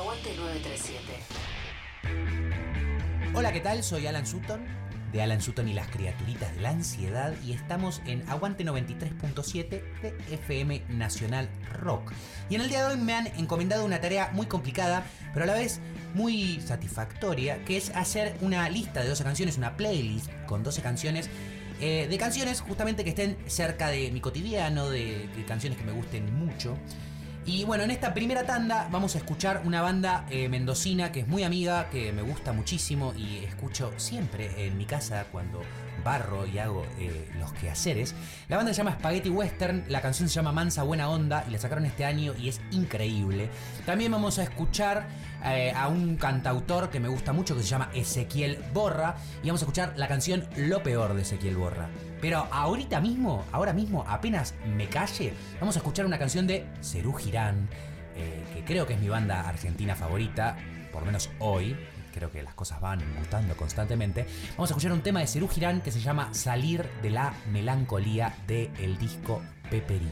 Aguante 937. Hola, ¿qué tal? Soy Alan Sutton, de Alan Sutton y las criaturitas de la ansiedad, y estamos en Aguante 93.7 de FM Nacional Rock. Y en el día de hoy me han encomendado una tarea muy complicada, pero a la vez muy satisfactoria, que es hacer una lista de 12 canciones, una playlist con 12 canciones eh, de canciones justamente que estén cerca de mi cotidiano, de, de canciones que me gusten mucho. Y bueno, en esta primera tanda vamos a escuchar una banda eh, mendocina que es muy amiga, que me gusta muchísimo y escucho siempre en mi casa cuando barro y hago eh, los quehaceres. La banda se llama Spaghetti Western, la canción se llama Mansa Buena Onda y la sacaron este año y es increíble. También vamos a escuchar eh, a un cantautor que me gusta mucho que se llama Ezequiel Borra y vamos a escuchar la canción Lo Peor de Ezequiel Borra. Pero ahorita mismo, ahora mismo, apenas me calle, vamos a escuchar una canción de Cerú Girán, eh, que creo que es mi banda argentina favorita, por menos hoy. Creo que las cosas van mutando constantemente. Vamos a escuchar un tema de Cerú Girán que se llama Salir de la melancolía del disco Peperino.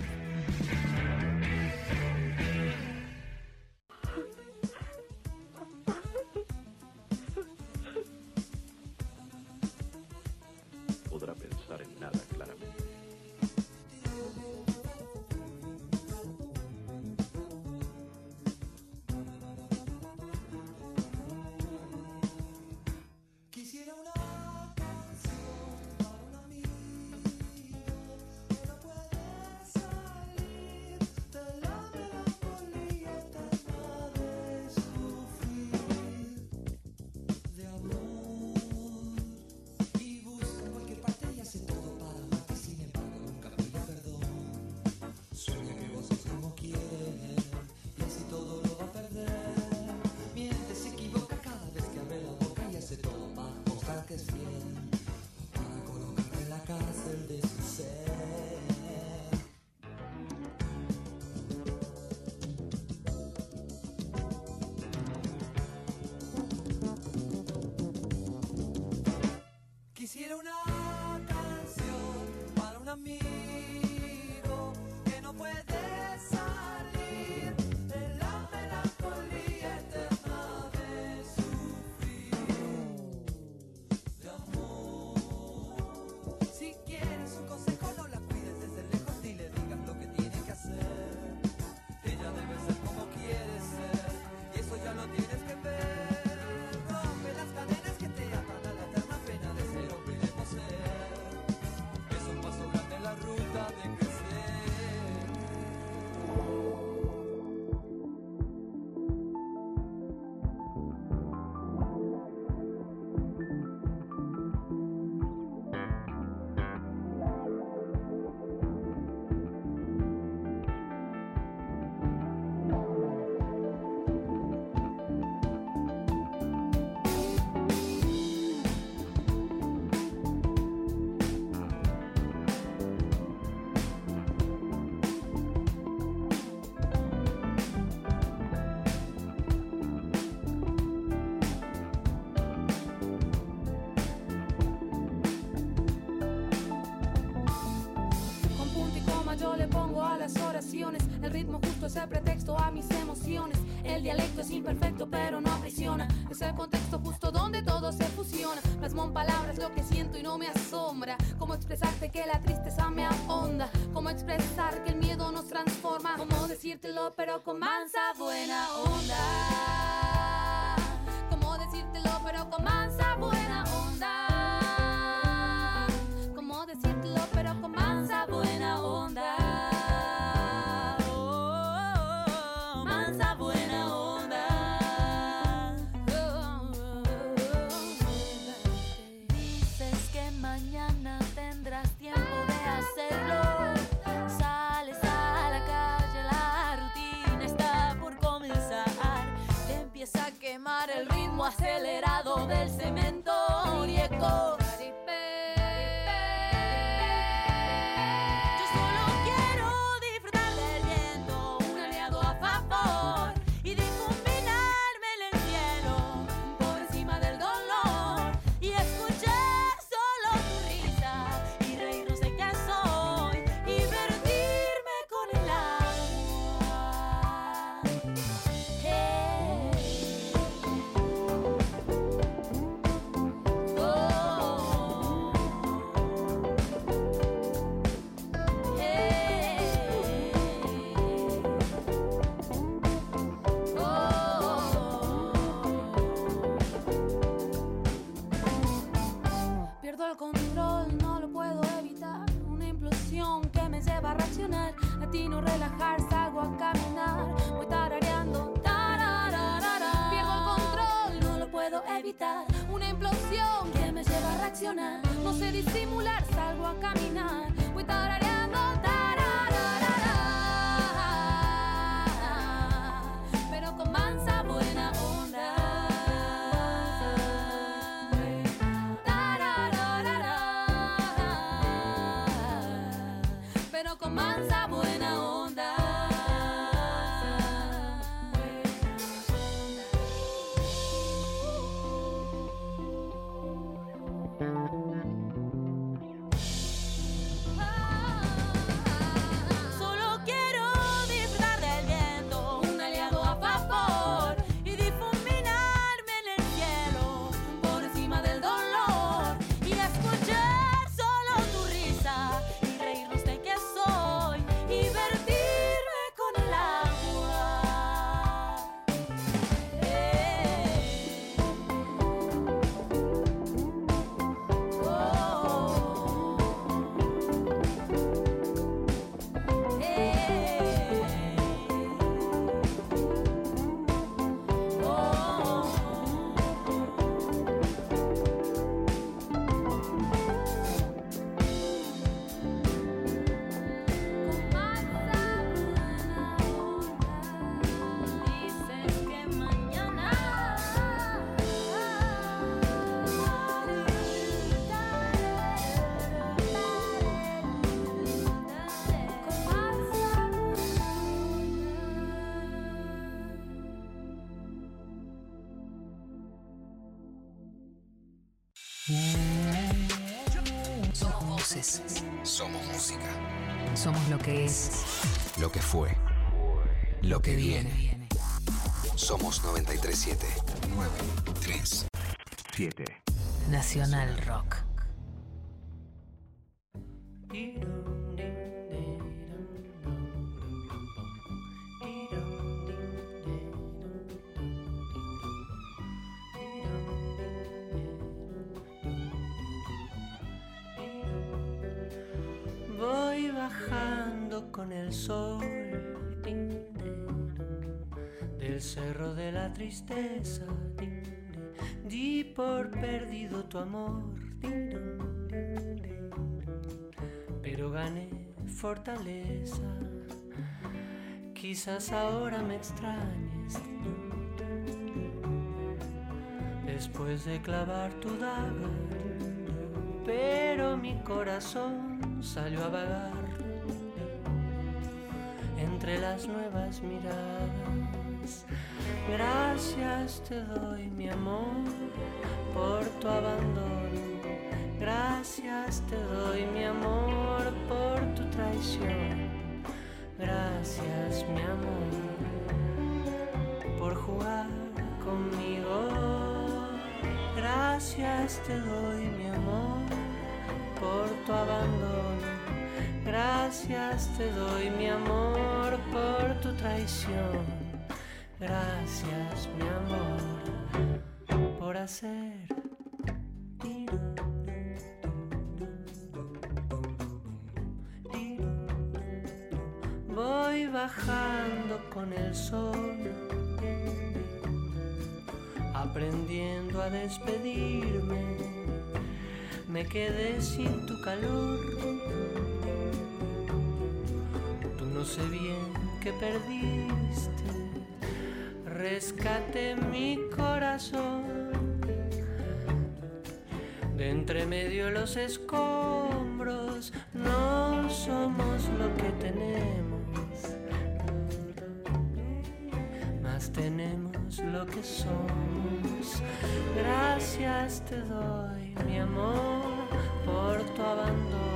Es el pretexto a mis emociones. El dialecto es imperfecto pero no aprisiona. Es el contexto justo donde todo se fusiona. Plasmo en palabras lo que siento y no me asombra. Cómo expresarte que la tristeza me ahonda. Cómo expresar que el miedo nos transforma. Cómo decírtelo pero con mansa buena onda. Acelerado del una implosión que me lleva a reaccionar. No sé disimular, salgo a caminar. Que es, Lo que fue. Lo que viene. viene. Somos 937. 937. Nacional Rock. Tristeza. Di por perdido tu amor, pero gané fortaleza. Quizás ahora me extrañes después de clavar tu daga, pero mi corazón salió a vagar entre las nuevas miradas. Gracias te doy, mi amor, por tu abandono. Gracias te doy, mi amor, por tu traición. Gracias, mi amor, por jugar conmigo. Gracias te doy, mi amor, por tu abandono. Gracias te doy, mi amor, por tu traición. Gracias, mi amor, por hacer. Voy bajando con el sol, aprendiendo a despedirme. Me quedé sin tu calor. Tú no sé bien qué perdiste. Rescate mi corazón. De entre medio los escombros, no somos lo que tenemos, más tenemos lo que somos. Gracias te doy, mi amor, por tu abandono.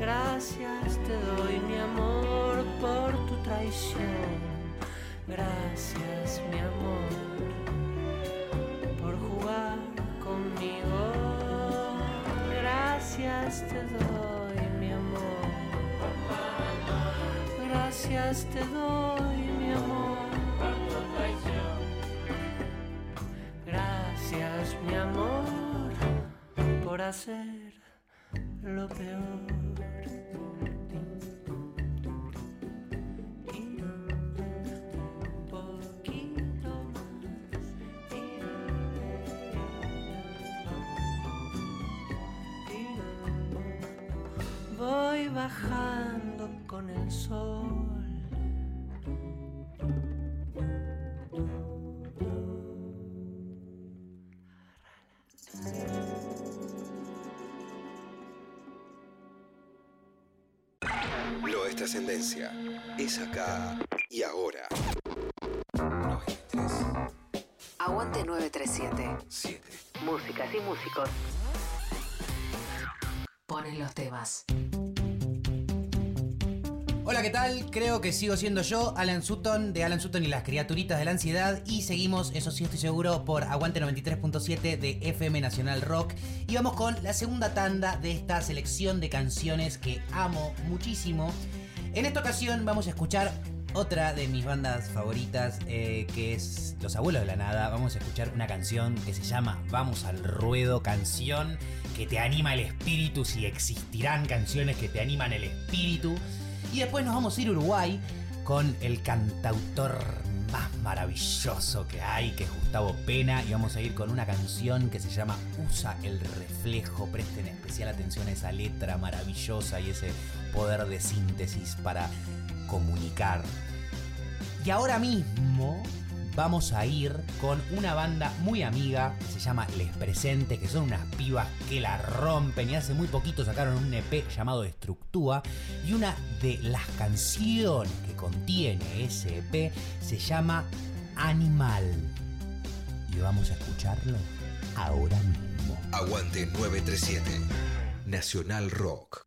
Gracias te doy, mi amor, por tu traición. Gracias, mi amor, por jugar conmigo. Gracias te doy, mi amor. Gracias te doy, mi amor. Gracias, mi amor, por hacer lo peor. Sol. Lo es trascendencia. Es acá y ahora. 93, Aguante 937. 7. Músicas y músicos. Ponen los temas. Hola, ¿qué tal? Creo que sigo siendo yo, Alan Sutton, de Alan Sutton y las criaturitas de la ansiedad. Y seguimos, eso sí estoy seguro, por Aguante 93.7 de FM Nacional Rock. Y vamos con la segunda tanda de esta selección de canciones que amo muchísimo. En esta ocasión vamos a escuchar otra de mis bandas favoritas, eh, que es Los Abuelos de la Nada. Vamos a escuchar una canción que se llama Vamos al Ruedo, canción que te anima el espíritu, si existirán canciones que te animan el espíritu. Y después nos vamos a ir a Uruguay con el cantautor más maravilloso que hay, que es Gustavo Pena. Y vamos a ir con una canción que se llama Usa el reflejo. Presten especial atención a esa letra maravillosa y ese poder de síntesis para comunicar. Y ahora mismo vamos a ir con una banda muy amiga que se llama Les Presentes, que son unas pibas que la rompen y hace muy poquito sacaron un EP llamado Estructúa y una de las canciones que contiene ese EP se llama Animal. Y vamos a escucarlo ahora mismo. Aguante 937. Nacional Rock.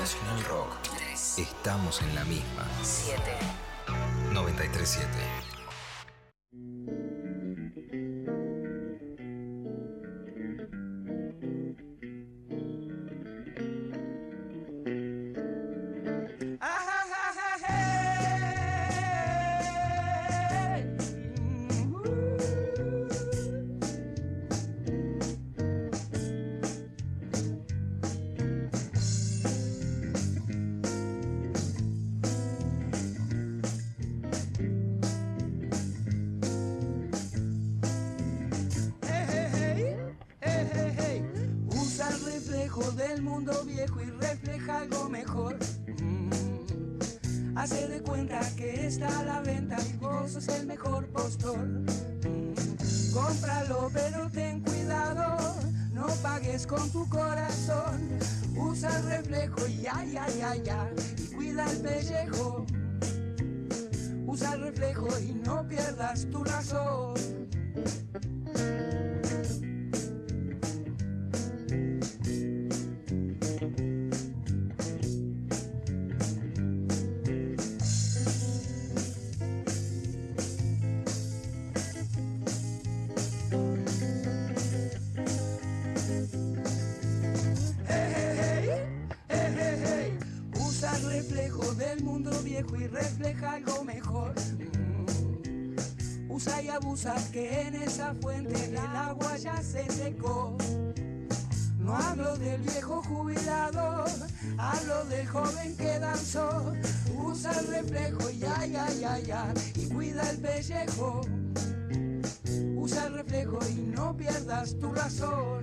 Nacional Rock. 3, Estamos en la misma. 7. 937. En esa fuente el agua ya se secó. No hablo del viejo jubilado, hablo del joven que danzó. Usa el reflejo y ay, ay, ay, ay, y cuida el pellejo. Usa el reflejo y no pierdas tu razón.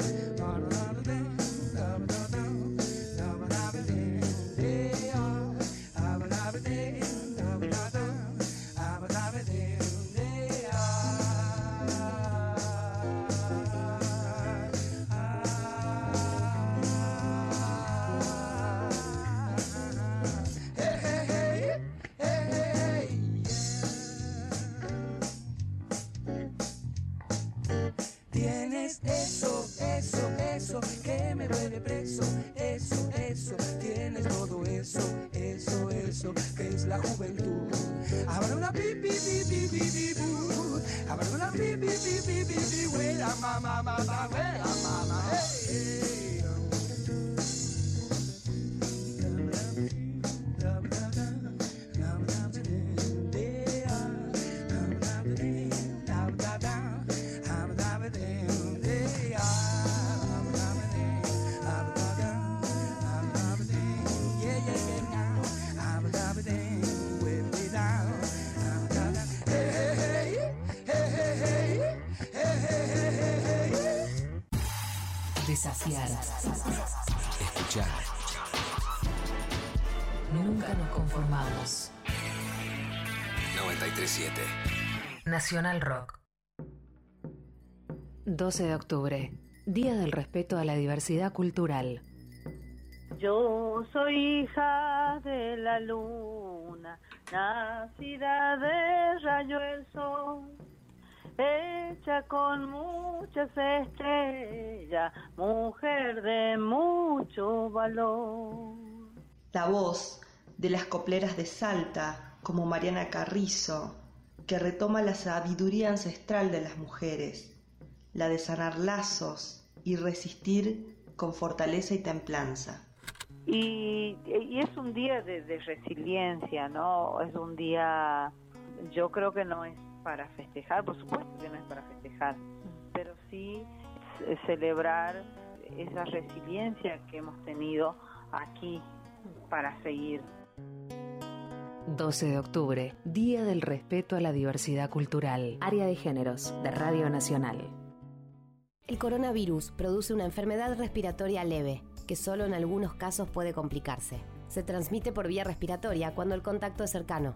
La juventud. Habrá una pi, pi, pi, pi, pi, pi, bu. Habrá una pi, pi, pi, pi, pi, pi, huela, mamá, mamá, huela, mamá, hey. Escuchar. Nunca nos conformamos. 937. Nacional Rock. 12 de octubre. Día del respeto a la diversidad cultural. Yo soy hija de la luna, nacida de rayo el sol, hecha con muchas estrellas, mujer de mucho valor. La voz de las copleras de Salta, como Mariana Carrizo, que retoma la sabiduría ancestral de las mujeres, la de sanar lazos y resistir con fortaleza y templanza. Y, y es un día de, de resiliencia, ¿no? Es un día, yo creo que no es para festejar, por supuesto que no es para festejar, pero sí celebrar esa resiliencia que hemos tenido aquí para seguir. 12 de octubre. Día del respeto a la diversidad cultural. Área de géneros de Radio Nacional. El coronavirus produce una enfermedad respiratoria leve, que solo en algunos casos puede complicarse. Se transmite por vía respiratoria cuando el contacto es cercano.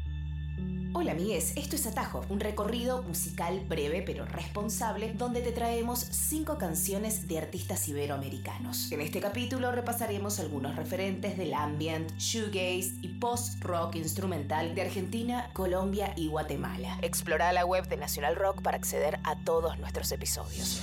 Hola amigues, esto es Atajo, un recorrido musical breve pero responsable donde te traemos cinco canciones de artistas iberoamericanos. En este capítulo repasaremos algunos referentes del ambient, shoegaze y post-rock instrumental de Argentina, Colombia y Guatemala. Explora la web de National Rock para acceder a todos nuestros episodios.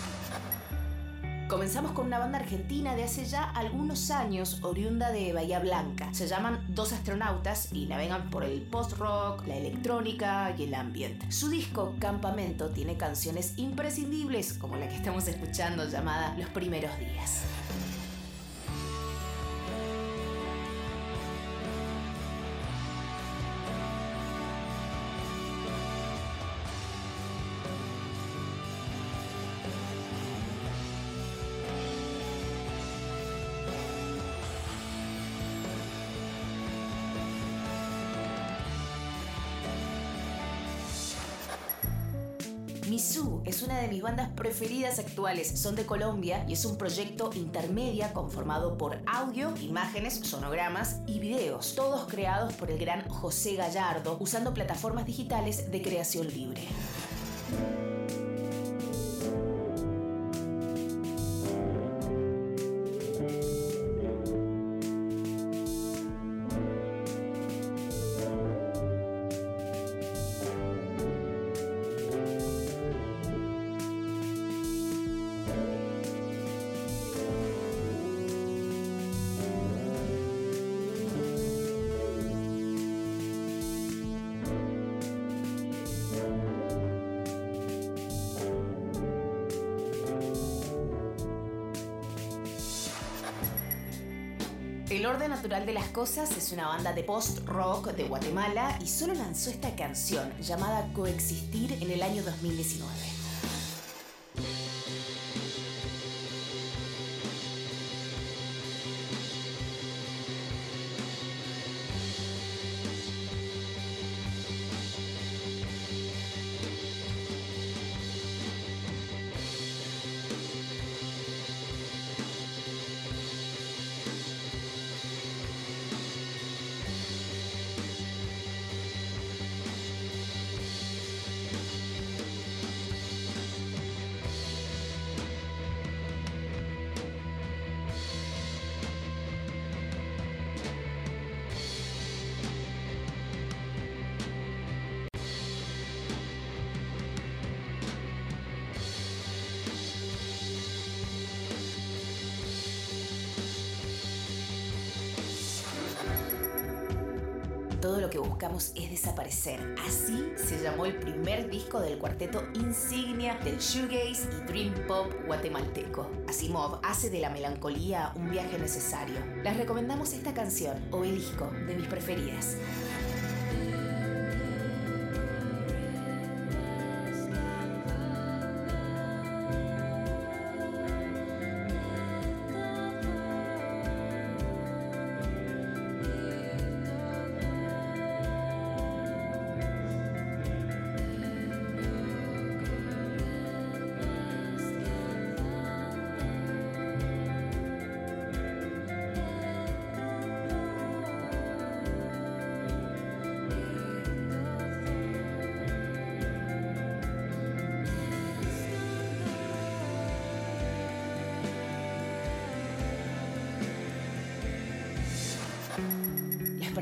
Comenzamos con una banda argentina de hace ya algunos años, oriunda de Bahía Blanca. Se llaman Dos Astronautas y navegan por el post-rock, la electrónica y el ambient. Su disco Campamento tiene canciones imprescindibles, como la que estamos escuchando llamada Los Primeros Días. Mis bandas preferidas actuales. Son de Colombia y es un proyecto intermedia conformado por audio, imágenes, sonogramas y videos, todos creados por el gran José Gallardo usando plataformas digitales de creación libre. Orden Natural de las Cosas es una banda de post-rock de Guatemala y solo lanzó esta canción llamada Coexistir en el año 2019. Es desaparecer. Así se llamó el primer disco del cuarteto insignia del shoegaze y dream pop guatemalteco. Asimov hace de la melancolía un viaje necesario. Les recomendamos esta canción, Obelisco, de mis preferidas.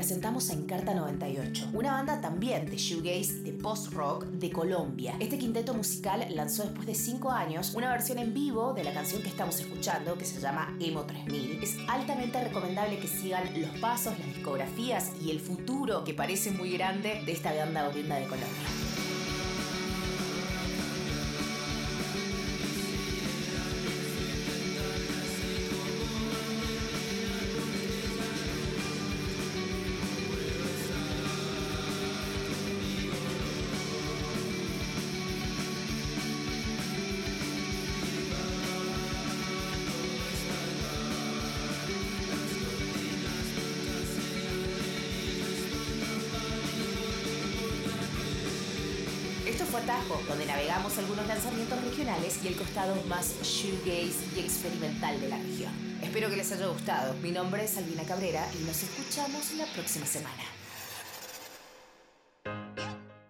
Presentamos a Encarta 98, una banda también de shoegaze de post-rock de Colombia. Este quinteto musical lanzó después de 5 años una versión en vivo de la canción que estamos escuchando, que se llama Emo 3000. Es altamente recomendable que sigan los pasos, las discografías y el futuro, que parece muy grande, de esta banda oriunda de Colombia. Y el costado más shoegaze y experimental de la región. Espero que les haya gustado. Mi nombre es Albina Cabrera y nos escuchamos la próxima semana.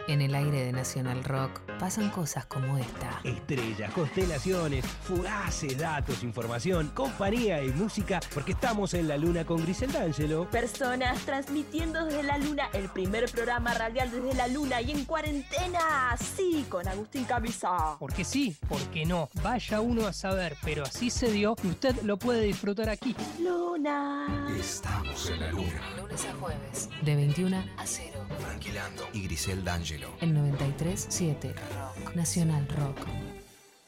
En el aire de Nacional Rock pasan cosas como esta. Estrellas, constelaciones, fugaces datos, información, compañía y música, porque estamos en la luna con Grisel D'Angelo. Personas transmitiendo desde la luna, el primer programa radial desde la luna y en cuarentena, sí, con Agustín Camisa. Porque sí, porque no. Vaya uno a saber, pero así se dio y usted lo puede disfrutar aquí. Luna. Estamos en la luna. Lunes a jueves, de 21 a 0. Franquilando y Grisel D'Angelo. En 93.7 Rock. Nacional Rock.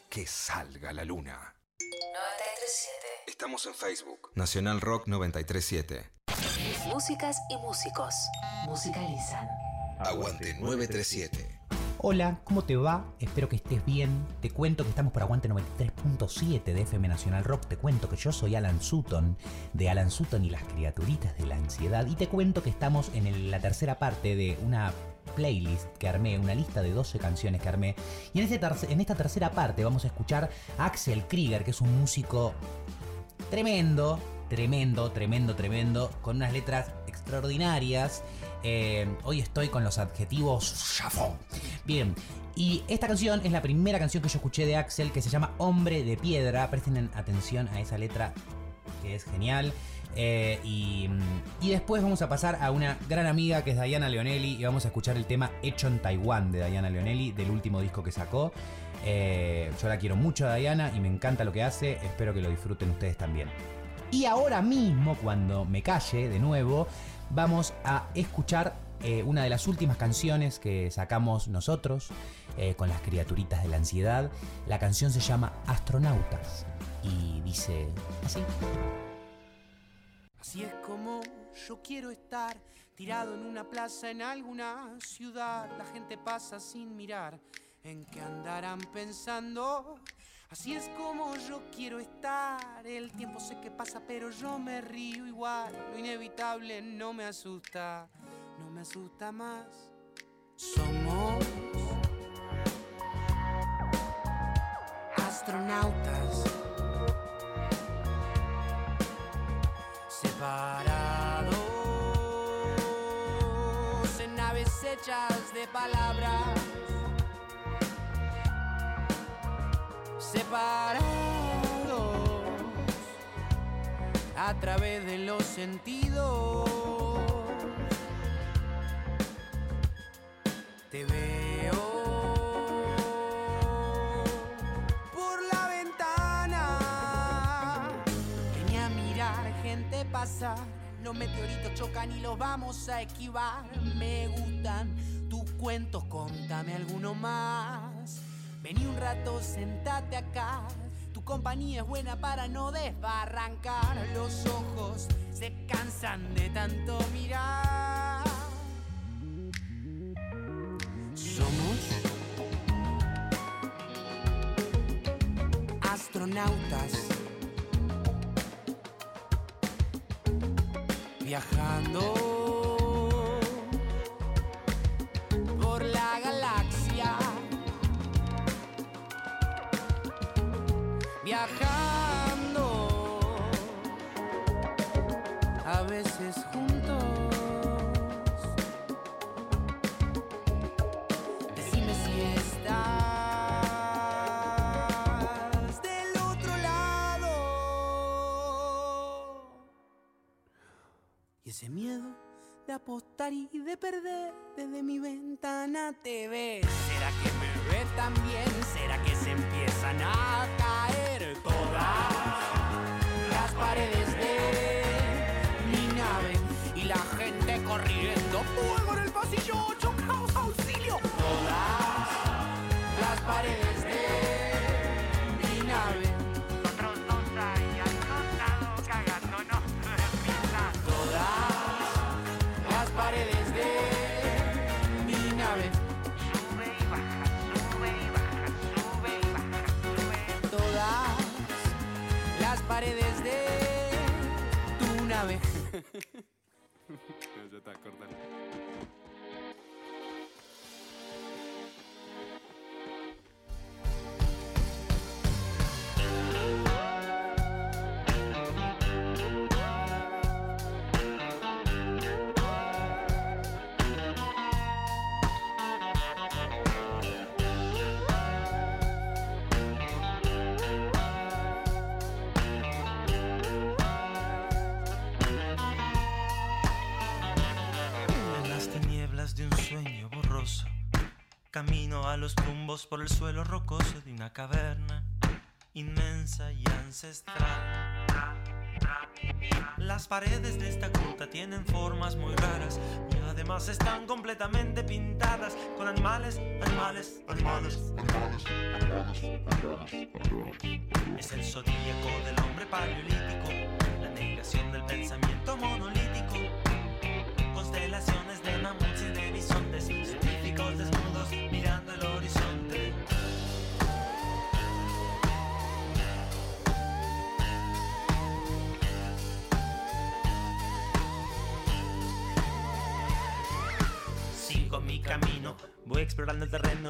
Que salga la luna. 93.7. Estamos en Facebook. Nacional Rock 937. Músicas y músicos musicalizan. Aguante 937. Hola, ¿cómo te va? Espero que estés bien. Te cuento que estamos por Aguante 93.7 de FM Nacional Rock. Te cuento que yo soy Alan Sutton, de Alan Sutton y las criaturitas de la ansiedad. Y te cuento que estamos en el- la tercera parte de una playlist que armé, una lista de 12 canciones que armé. Y en, este en esta tercera parte vamos a escuchar a Axel Krieger, que es un músico tremendo, tremendo, tremendo, tremendo, con unas letras extraordinarias. Eh, hoy estoy con los adjetivos chafón. Bien, y esta canción es la primera canción que yo escuché de Axel que se llama Hombre de Piedra. Presten atención a esa letra que es genial. Eh, y, después vamos a pasar a una gran amiga que es Diana Leonelli y vamos a escuchar el tema Hecho en Taiwán de Diana Leonelli, del último disco que sacó. Eh, yo la quiero mucho a Diana y me encanta lo que hace, espero que lo disfruten ustedes también. Y ahora mismo, cuando me calle de nuevo, vamos a escuchar eh, una de las últimas canciones que sacamos nosotros con las criaturitas de la ansiedad. La canción se llama Astronautas y dice así. Así es como yo quiero estar, tirado en una plaza en alguna ciudad. La gente pasa sin mirar en qué andarán pensando. Así es como yo quiero estar. El tiempo sé que pasa, pero yo me río igual. Lo inevitable no me asusta, no me asusta más. Somos astronautas. Separados en naves hechas de palabras, separados a través de los sentidos. Los meteoritos chocan y los vamos a esquivar. Me gustan tus cuentos, contame alguno más. Vení un rato, sentate acá. Tu compañía es buena para no desbarrancar. Los ojos se cansan de tanto mirar. Somos astronautas viajando ventana te Camino a los tumbos por el suelo rocoso de una caverna inmensa y ancestral. Las paredes de esta gruta tienen formas muy raras y además están completamente pintadas con animales, animales, animales, animales, animales, Es el zodíaco del hombre paleolítico, la negación del pensamiento monolítico,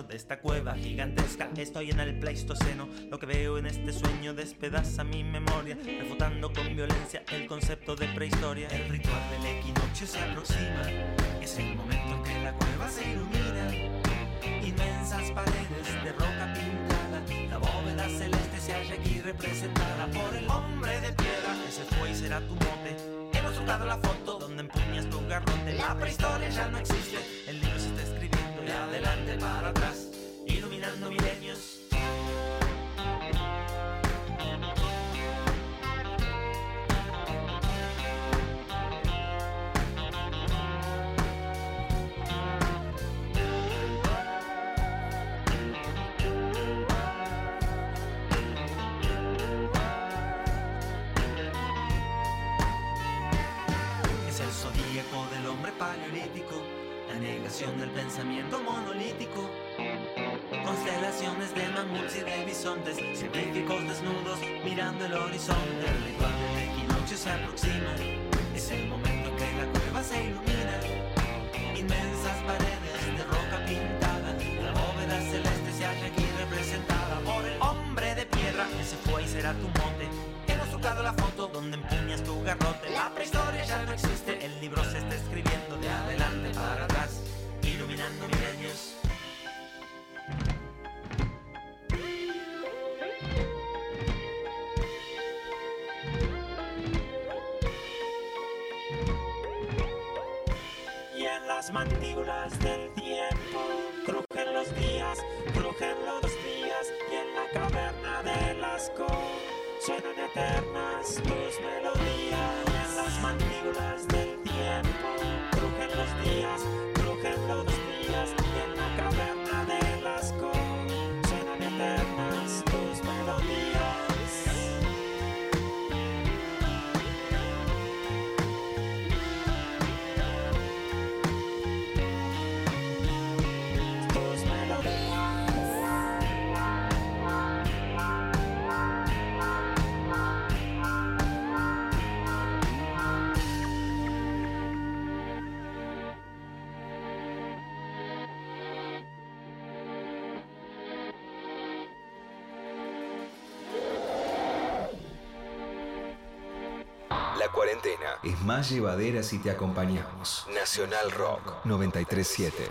de esta cueva gigantesca. Estoy en el Pleistoceno, lo que veo en este sueño despedaza mi memoria, refutando con violencia el concepto de prehistoria. El ritual del equinoccio se aproxima, es el momento en que la cueva se ilumina. Inmensas paredes de roca pintada, la bóveda celeste se halla aquí representada por el hombre de piedra. Ese fue y será tu mote. La foto donde empuñas tu garrote. La prehistoria ya no existe. El libro se está escribiendo de adelante para atrás, milenios. Es el zodíaco del hombre paleolítico, la negación del pensamiento monolítico. Constelaciones de mamuts y de bisontes, científicos desnudos mirando el horizonte. El ritual del equinoccio se aproxima, es el momento en que la cueva se ilumina. Inmensas paredes de roca pintada, la bóveda celeste se halla aquí representada por el hombre de piedra. Ese fue y será tu mote. Hemos tocado la foto donde empuñas tu garrote. La prehistoria ya no existe, el libro se está escribiendo de adelante para atrás, iluminando milenios. La cuarentena es más llevadera si te acompañamos. Nacional Rock 937.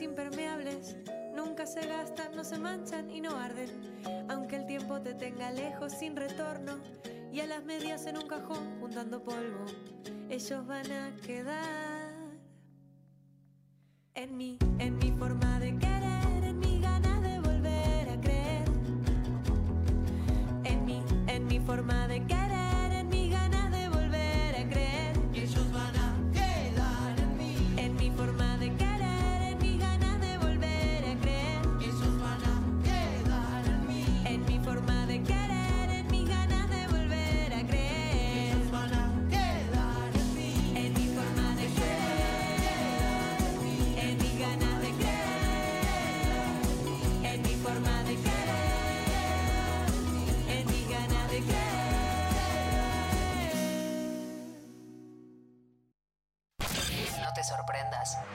Impermeables. Nunca se gastan, no se manchan y no arden. Aunque el tiempo te tenga lejos sin retorno y a las medias en un cajón juntando polvo, ellos van a quedar en mí, en mi forma de querer, en mi ganas de volver a creer, en mí, en mi forma de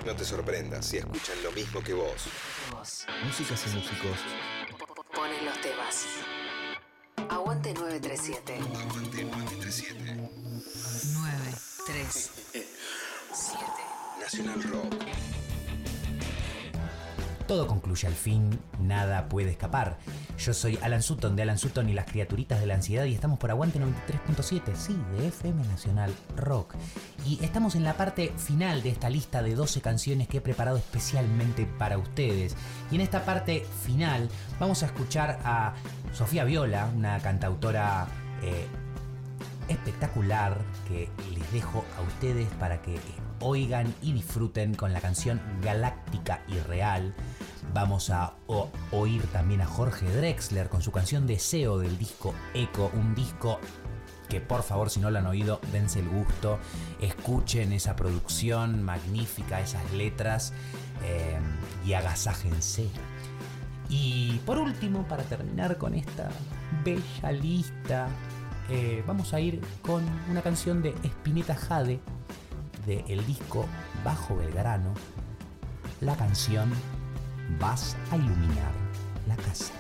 No te sorprendas si escuchan lo mismo que vos. Vos. Músicas y músicos. Ponen los temas. Aguante 937. Aguante 937. 937. Nacional Rock. Todo concluye al fin, nada puede escapar. Yo soy Alan Sutton de Alan Sutton y las criaturitas de la ansiedad y estamos por Aguante 93.7, sí, de FM Nacional Rock. Y estamos en la parte final de esta lista de 12 canciones que he preparado especialmente para ustedes. Y en esta parte final vamos a escuchar a Sofía Viola, una cantautora eh, espectacular que les dejo a ustedes para que oigan y disfruten con la canción Galáctica y Real. Vamos a oír también a Jorge Drexler con su canción Deseo del disco Eco, un disco que por favor si no lo han oído, dense el gusto, escuchen esa producción magnífica, esas letras eh, y agasájense. Y por último, para terminar con esta bella lista, eh, vamos a ir con una canción de Spinetta Jade del disco Bajo Belgrano, la canción Vas a iluminar la casa.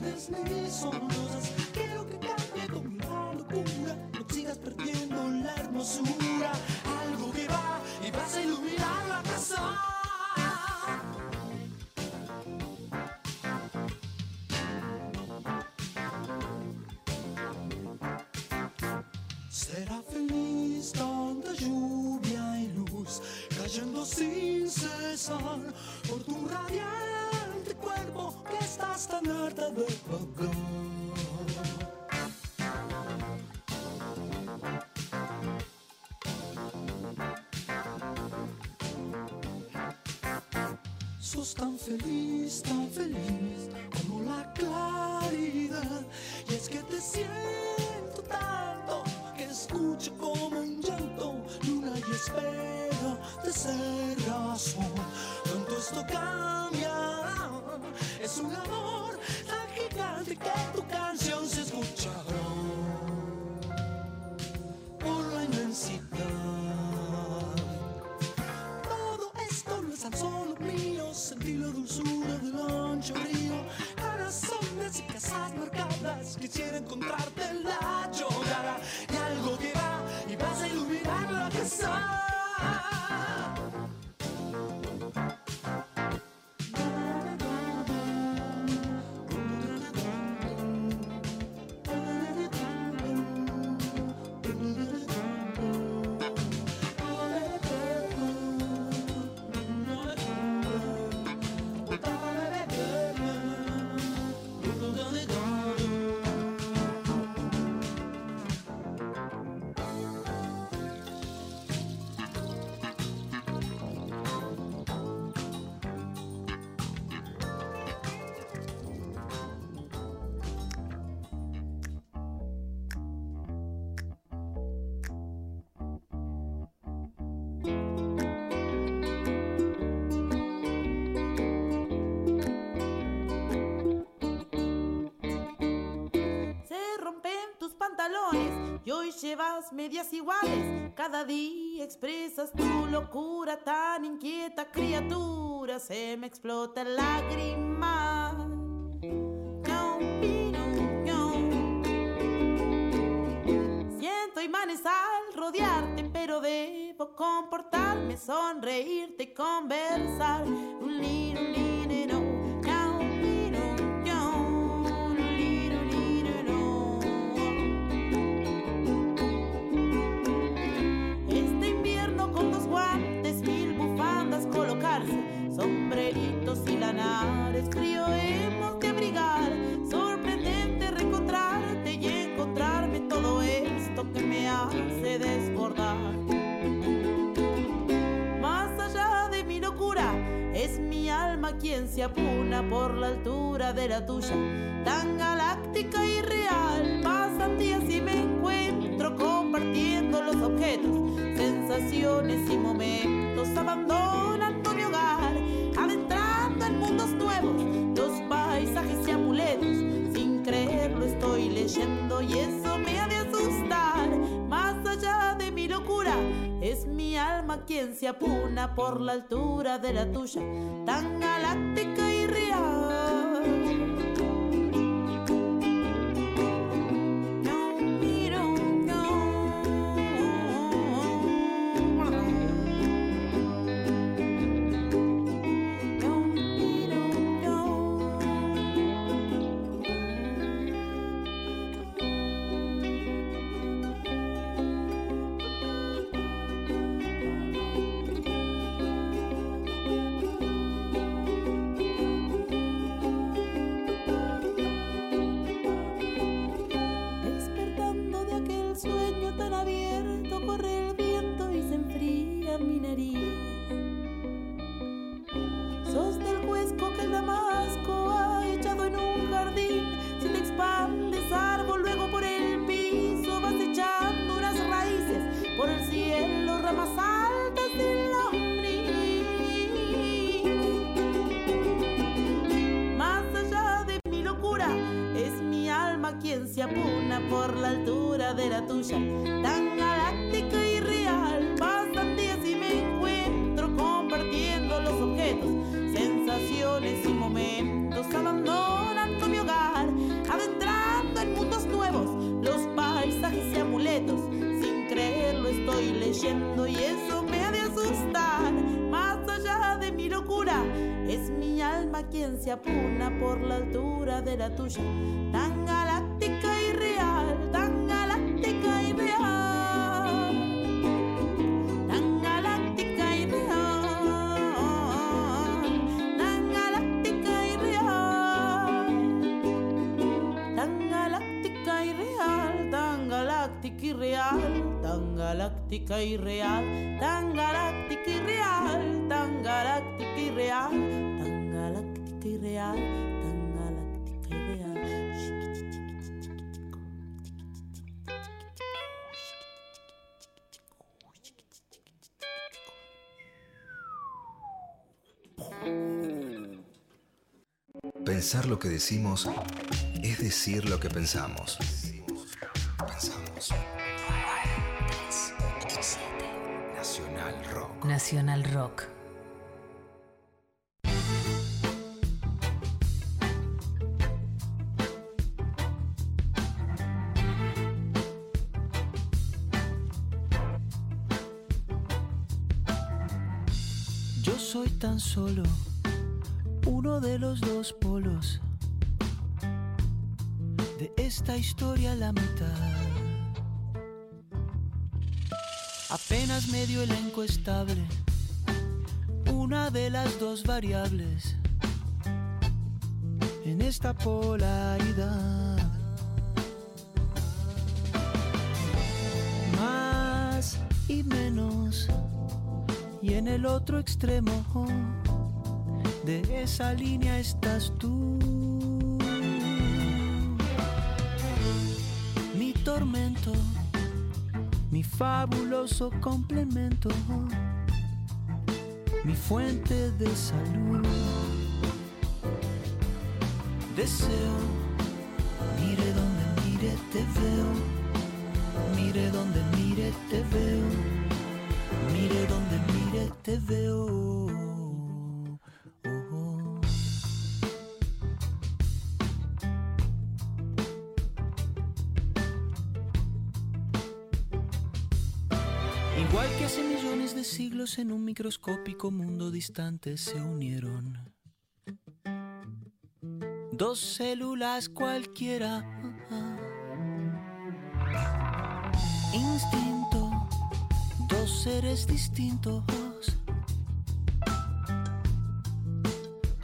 business on losers. Sos tan feliz, tan feliz y hoy llevas medias iguales. Cada día expresas tu locura tan inquieta, criatura. Se me explota lágrima. Comportarme, sonreírte y conversar. Un liro, quien se apuna por la altura de la tuya, tan galáctica y real. Pasan días alma quien se apuna por la altura de la tuya, tan galáctica y real. Quien se apuna por la altura de la tuya, tan galáctica y real, tan galáctica y real, tan galáctica y real, tan galáctica y real, tan galáctica y real, tan galáctica y real, tan galáctica y real, tan galáctica Pensar lo que decimos es decir lo que pensamos. Pensamos. Nacional Rock. Solo uno de los dos polos de esta historia la mitad. Apenas medio elenco estable, una de las dos variables en esta polaridad. Más y menos, y en el otro extremo de esa línea estás tú. Mi tormento, mi fabuloso complemento, mi fuente de salud. Deseo, mire donde mire te veo, mire donde mire te veo, te veo. Igual que hace millones de siglos en un microscópico mundo distante se unieron. Dos células cualquiera. Instinto, dos seres distintos.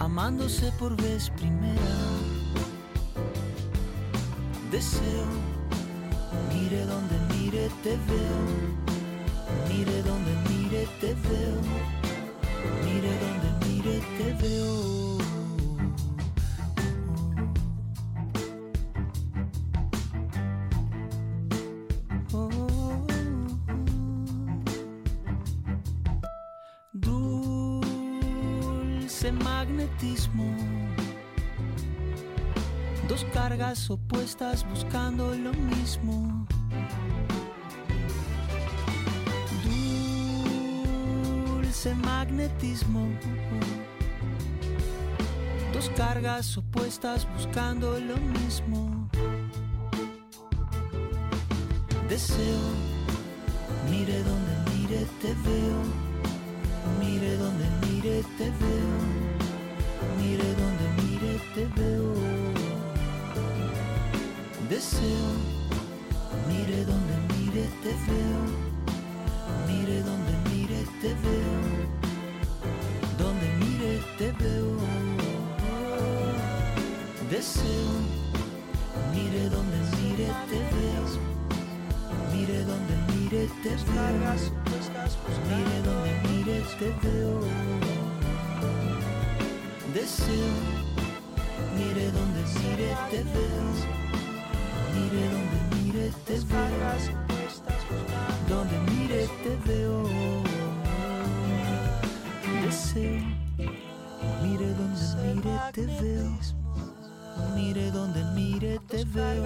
Amándose por vez primera. Deseo, mire donde mire te veo. Mire donde mire te veo. Mire donde mire te veo. Dulce magnetismo. Dos cargas opuestas buscando lo mismo. Dulce magnetismo. Dos cargas opuestas buscando lo mismo. Deseo, mire donde mire te veo. Mire donde mire te veo. Mire donde mire te veo. Deseo, mire donde mire te veo. Mire donde mire te veo. Donde mire te veo. Deseo, mire donde mire te veo. Mire donde mire te veo. Mire donde mire te veo. Deseo, mire donde mire te veo. Mire donde mire te veo. Donde mire te veo. Deseo, mire donde mire te veo. Mire donde mire te veo.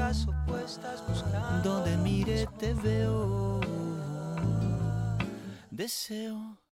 Donde mire te veo. Deseo.